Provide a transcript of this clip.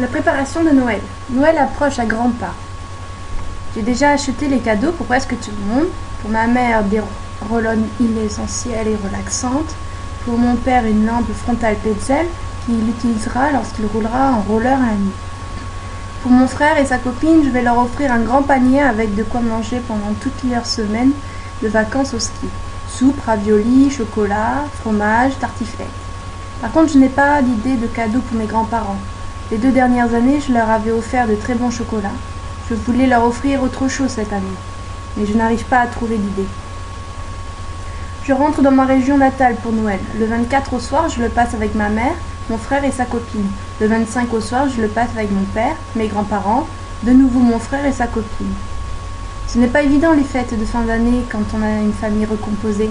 La préparation de Noël. Noël approche à grands pas. J'ai déjà acheté les cadeaux pour presque tout le monde. Pour ma mère, des roll essentielles et relaxantes. Pour mon père, une lampe frontale Petzl qu'il utilisera lorsqu'il roulera en roller à nuit. Pour mon frère et sa copine, je vais leur offrir un grand panier avec de quoi manger pendant toute leur semaine de vacances au ski. Soupe, raviolis, chocolat, fromage, tartiflette. Par contre, je n'ai pas d'idée de cadeau pour mes grands-parents. Les deux dernières années, je leur avais offert de très bons chocolats. Je voulais leur offrir autre chose cette année, mais je n'arrive pas à trouver d'idée. Je rentre dans ma région natale pour Noël. Le 24 au soir, je le passe avec ma mère, mon frère et sa copine. Le 25 au soir, je le passe avec mon père, mes grands-parents, de nouveau mon frère et sa copine. Ce n'est pas évident les fêtes de fin d'année quand on a une famille recomposée.